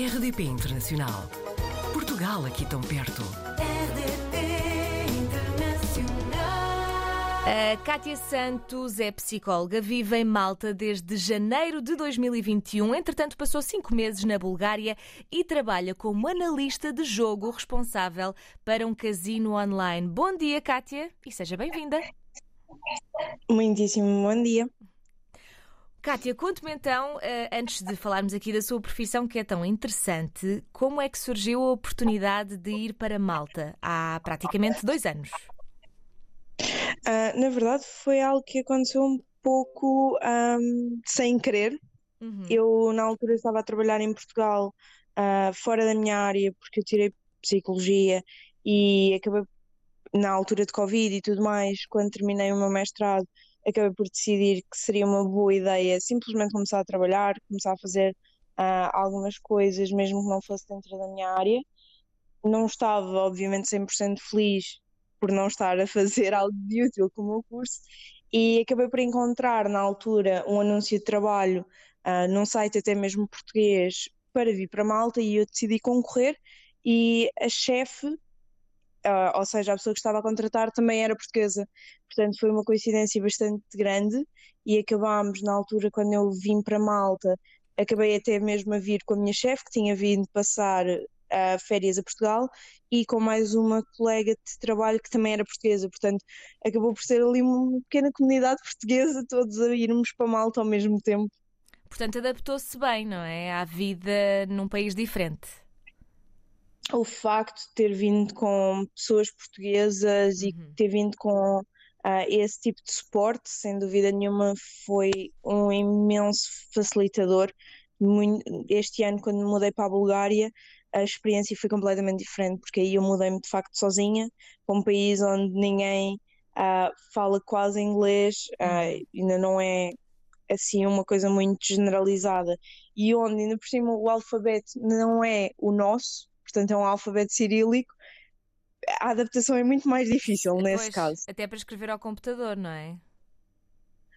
RDP Internacional. Portugal aqui tão perto. RDP Internacional. A Kátia Santos é psicóloga, vive em Malta desde janeiro de 2021. Entretanto, passou cinco meses na Bulgária e trabalha como analista de jogo responsável para um casino online. Bom dia, Kátia, e seja bem-vinda. Muitíssimo bom dia. Kátia, conte-me então, eh, antes de falarmos aqui da sua profissão que é tão interessante, como é que surgiu a oportunidade de ir para Malta há praticamente dois anos? Ah, na verdade, foi algo que aconteceu um pouco ahm, sem querer. Uhum. Eu, na altura, estava a trabalhar em Portugal, ah, fora da minha área, porque eu tirei psicologia e acabei, na altura de Covid e tudo mais, quando terminei o meu mestrado, acabei por decidir que seria uma boa ideia simplesmente começar a trabalhar, começar a fazer ah, algumas coisas, mesmo que não fosse dentro da minha área. Não estava, obviamente, 100% feliz por não estar a fazer algo de útil com o meu curso e acabei por encontrar na altura um anúncio de trabalho ah, num site até mesmo português para vir para Malta e eu decidi concorrer e a chefe, ah, ou seja, a pessoa que estava a contratar também era portuguesa, portanto foi uma coincidência bastante grande e acabámos na altura quando eu vim para Malta, acabei até mesmo a vir com a minha chefe que tinha vindo passar ah, férias a Portugal e com mais uma colega de trabalho que também era portuguesa, portanto acabou por ser ali uma pequena comunidade portuguesa, todos a irmos para Malta ao mesmo tempo. Portanto, adaptou-se bem, não é? À vida num país diferente. O facto de ter vindo com pessoas portuguesas e Uhum. ter vindo com ah, esse tipo de suporte, sem dúvida nenhuma, foi um imenso facilitador. Este ano, quando mudei para a Bulgária, a experiência foi completamente diferente, porque aí eu mudei-me de facto sozinha, para um país onde ninguém ah, fala quase inglês, Uhum. ainda não é assim uma coisa muito generalizada, e onde ainda por cima o alfabeto não é o nosso, portanto é um alfabeto cirílico, a adaptação é muito mais difícil nesse caso. Até para escrever ao computador, não é?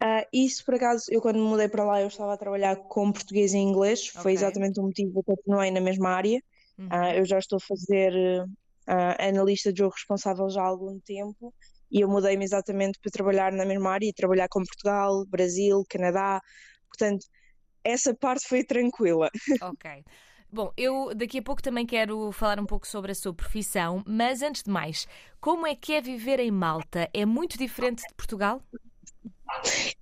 Ah, isso, por acaso, eu quando me mudei para lá, eu estava a trabalhar com português e inglês, foi Ok. exatamente o motivo que eu continuei na mesma área. Uhum. Ah, eu já estou a fazer ah, analista de jogo responsável já há algum tempo e eu mudei-me exatamente para trabalhar na mesma área e trabalhar com Portugal, Brasil, Canadá. Portanto, essa parte foi tranquila. Ok. Bom, eu daqui a pouco também quero falar um pouco sobre a sua profissão, mas antes de mais, como é que é viver em Malta? É muito diferente de Portugal?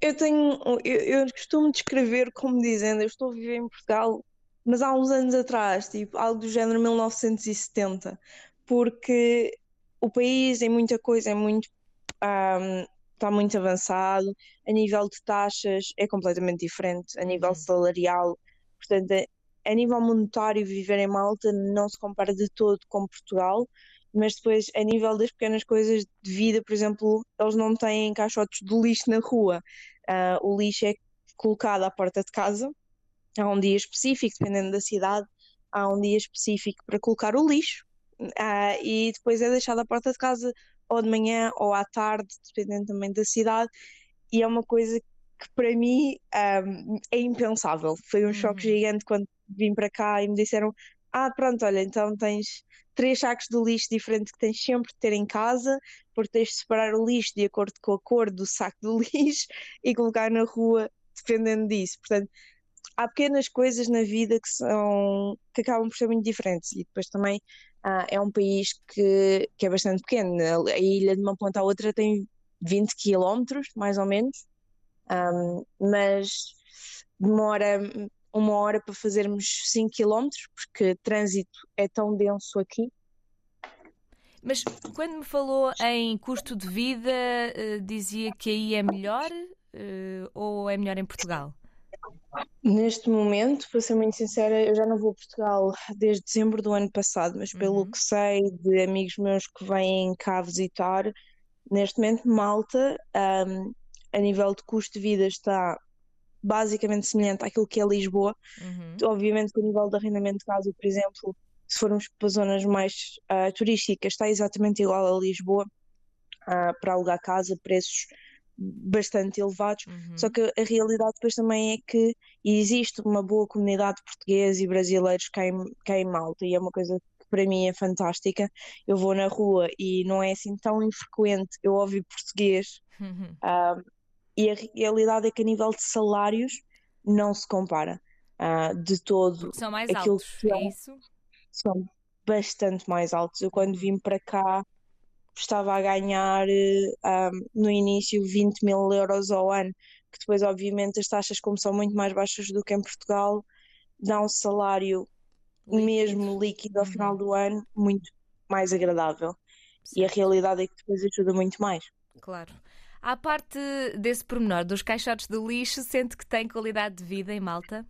Eu tenho, eu, eu costumo descrever como dizendo, eu estou a viver em Portugal, mas há uns anos atrás, tipo, algo do género 1970, porque o país em muita coisa é muito, ahm, está muito avançado, a nível de taxas é completamente diferente, a nível Uhum. salarial, portanto, a, nível monetário viver em Malta não se compara de todo com Portugal, mas depois a nível das pequenas coisas de vida, por exemplo, eles não têm caixotes de lixo na rua. Ah, o lixo é colocado à porta de casa. Há um dia específico, dependendo da cidade, há um dia específico para colocar o lixo. Ah, e depois é deixado à porta de casa ou de manhã ou à tarde, dependendo também da cidade. E é uma coisa que para mim ah, é impensável. Foi um choque Uhum. gigante quando vim para cá e me disseram: Ah, pronto, olha, então tens três sacos de lixo diferentes que tens sempre de ter em casa, porque tens de separar o lixo de acordo com a cor do saco do lixo e colocar na rua dependendo disso. Portanto, há pequenas coisas na vida que são que acabam por ser muito diferentes e depois também ah, é um país que, que é bastante pequeno. A ilha de uma ponta à outra tem 20 quilómetros, mais ou menos, Ahm, mas demora uma hora para fazermos 5 quilómetros, porque trânsito é tão denso aqui. Mas quando me falou em custo de vida, eh, dizia que aí é melhor eh, ou é melhor em Portugal? Neste momento, para ser muito sincera, eu já não vou a Portugal desde dezembro do ano passado, mas pelo Uhum. que sei de amigos meus que vêm cá visitar, neste momento Malta, ahm, a nível de custo de vida está basicamente semelhante àquilo que é Lisboa. Uhum. Obviamente que o nível de arrendamento de casa, por exemplo, se formos para zonas mais ah, turísticas, está exatamente igual a Lisboa. Ah, para alugar casa, preços bastante elevados. Uhum. Só que a realidade depois também é que existe uma boa comunidade de portugueses e brasileiros cá em, cá em Malta e é uma coisa que para mim é fantástica. Eu vou na rua e não é assim tão infrequente eu ouvir português Uhum. ah, e a realidade é que a nível de salários não se compara ah, de todo. São mais Aquilo altos, que é é- isso? São bastante mais altos. Eu quando vim para cá estava a ganhar eh, ah, no início 20 mil euros ao ano, que depois obviamente as taxas como são muito mais baixas do que em Portugal, dá um salário Líquido. mesmo líquido ao Uhum. final do ano muito mais agradável. E a realidade é que depois ajuda muito mais. Claro. À parte desse pormenor dos caixotes de lixo, sente que tem qualidade de vida em Malta?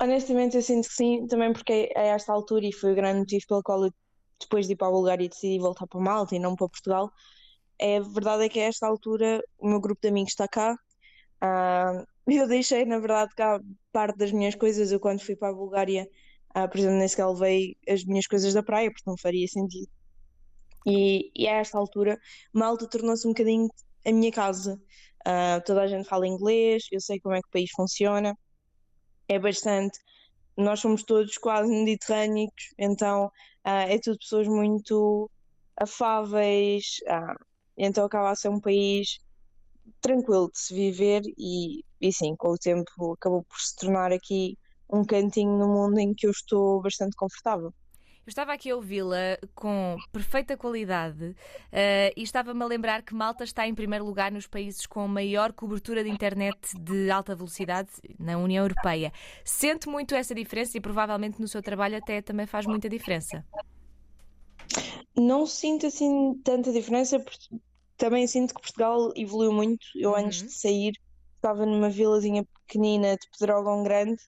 Honestamente, eu sinto que sim, também porque a esta altura, e foi o grande motivo pelo qual eu, depois de ir para a Bulgária, decidi voltar para Malta e não para Portugal. É, verdade é que a esta altura o meu grupo de amigos está cá. Ah, eu deixei, na verdade, cá parte das minhas coisas. Eu, quando fui para a Bulgária, ah, por exemplo, nem sequer levei as minhas coisas da praia, porque não faria sentido. E, e a esta altura, Malta tornou-se um bocadinho a minha casa. Ah, toda a gente fala inglês, eu sei como é que o país funciona é bastante. Nós somos todos quase mediterrâneos, então ah, é tudo pessoas muito afáveis, ah, então acaba a ser um país tranquilo de se viver e, e sim, com o tempo acabou por se tornar aqui um cantinho no mundo em que eu estou bastante confortável. Eu estava aqui a ouvi-la com perfeita qualidade eh, e estava-me a lembrar que Malta está em primeiro lugar nos países com maior cobertura de internet de alta velocidade na União Europeia. Sente muito essa diferença e provavelmente no seu trabalho até também faz muita diferença. Não sinto assim tanta diferença, porque também sinto que Portugal evoluiu muito. Eu antes Uhum. de sair estava numa vilazinha pequenina de Pedrógão Grande,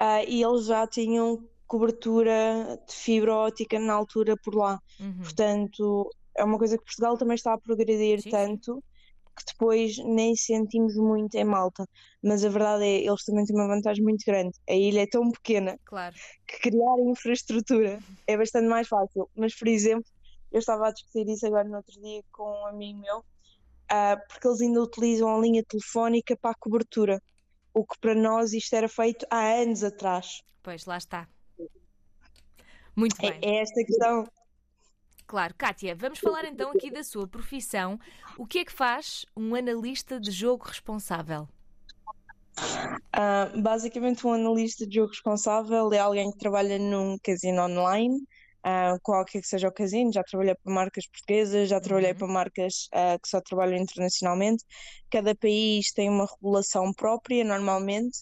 ah, e eles já tinham cobertura de fibra óptica na altura por lá. Uhum. Portanto, é uma coisa que Portugal também está a progredir Sim, tanto que depois nem sentimos muito em Malta. Mas a verdade é, eles também têm uma vantagem muito grande. A ilha é tão pequena Claro. que criar infraestrutura é bastante mais fácil. Mas, por exemplo, eu estava a discutir isso agora no outro dia com um amigo meu, ah, porque eles ainda utilizam a linha telefónica para a cobertura, o que para nós isto era feito há anos atrás. Pois, lá está. Muito É, bem. é esta questão. Claro. Kátia, vamos falar então aqui da sua profissão. O que é que faz um analista de jogo responsável? Ah, basicamente, um analista de jogo responsável é alguém que trabalha num casino online, ah, qualquer que seja o casino. Já trabalhei para marcas portuguesas, já trabalhei Uhum. para marcas ah, que só trabalham internacionalmente. Cada país tem uma regulação própria, normalmente,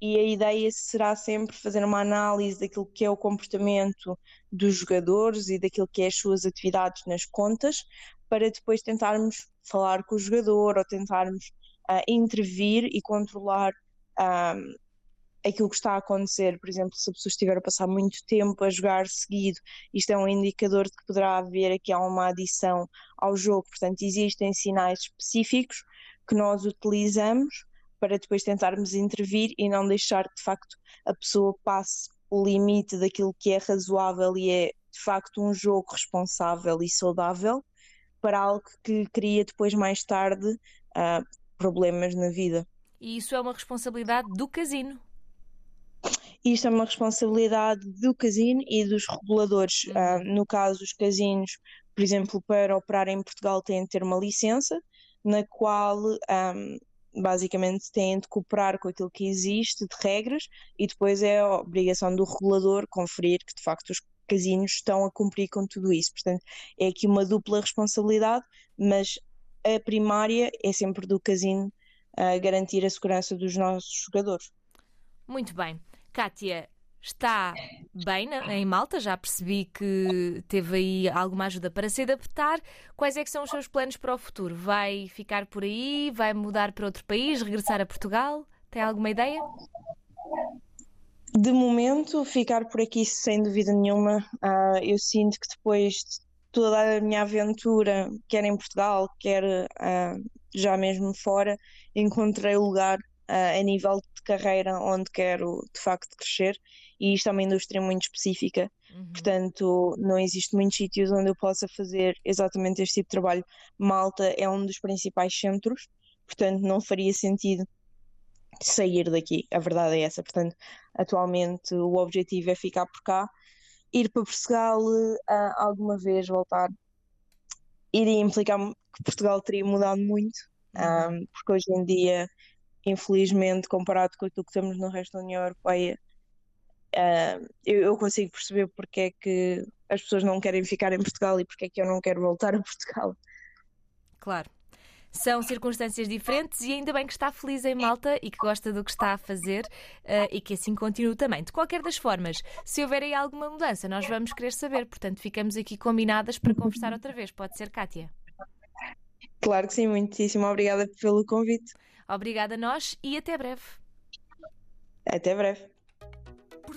e a ideia será sempre fazer uma análise daquilo que é o comportamento dos jogadores e daquilo que é as suas atividades nas contas, para depois tentarmos falar com o jogador ou tentarmos ah, intervir e controlar ah, aquilo que está a acontecer. Por exemplo, se a pessoa estiver a passar muito tempo a jogar seguido, isto é um indicador de que poderá haver aqui uma adição ao jogo. Portanto, existem sinais específicos que nós utilizamos para depois tentarmos intervir e não deixar que de facto a pessoa passe o limite daquilo que é razoável e é de facto um jogo responsável e saudável para algo que cria depois mais tarde ah, problemas na vida. E isso é uma responsabilidade do casino. Isto é uma responsabilidade do casino e dos reguladores. Ah, no caso, os casinos, por exemplo, para operar em Portugal têm de ter uma licença, na qual ahm, basicamente têm de cooperar com aquilo que existe de regras e depois é a obrigação do regulador conferir que de facto os casinos estão a cumprir com tudo isso. Portanto, é aqui uma dupla responsabilidade, mas a primária é sempre do casino ah, garantir a segurança dos nossos jogadores. Muito bem. Kátia, está bem na- em Malta? Já percebi que teve aí alguma ajuda para se adaptar. Quais é que são os seus planos para o futuro? Vai ficar por aí? Vai mudar para outro país? Regressar a Portugal? Tem alguma ideia? De momento, ficar por aqui sem dúvida nenhuma. Ah, eu sinto que depois de toda a minha aventura, quer em Portugal, quer ah, já mesmo fora, encontrei o lugar uh, a nível de carreira onde quero de facto crescer e isto é uma indústria muito específica, uhum. portanto não existe muitos sítios onde eu possa fazer exatamente este tipo de trabalho. Malta é um dos principais centros, portanto não faria sentido sair daqui, a verdade é essa, portanto atualmente o objetivo é ficar por cá, ir para Portugal uh, alguma vez voltar iria implicar que Portugal teria mudado muito, uhum. um, porque hoje em dia, infelizmente, comparado com aquilo que temos no resto da União Europeia, uh, eu, eu, consigo perceber porque é que as pessoas não querem ficar em Portugal e porque é que eu não quero voltar a Portugal. Claro. São circunstâncias diferentes e ainda bem que está feliz em Malta e que gosta do que está a fazer uh, e que assim continue também. De qualquer das formas, se houver aí alguma mudança, nós vamos querer saber. Portanto, ficamos aqui combinadas para conversar outra vez. Pode ser, Kátia? Claro que sim, muitíssimo obrigada pelo convite. Obrigada a nós e até breve. Até breve.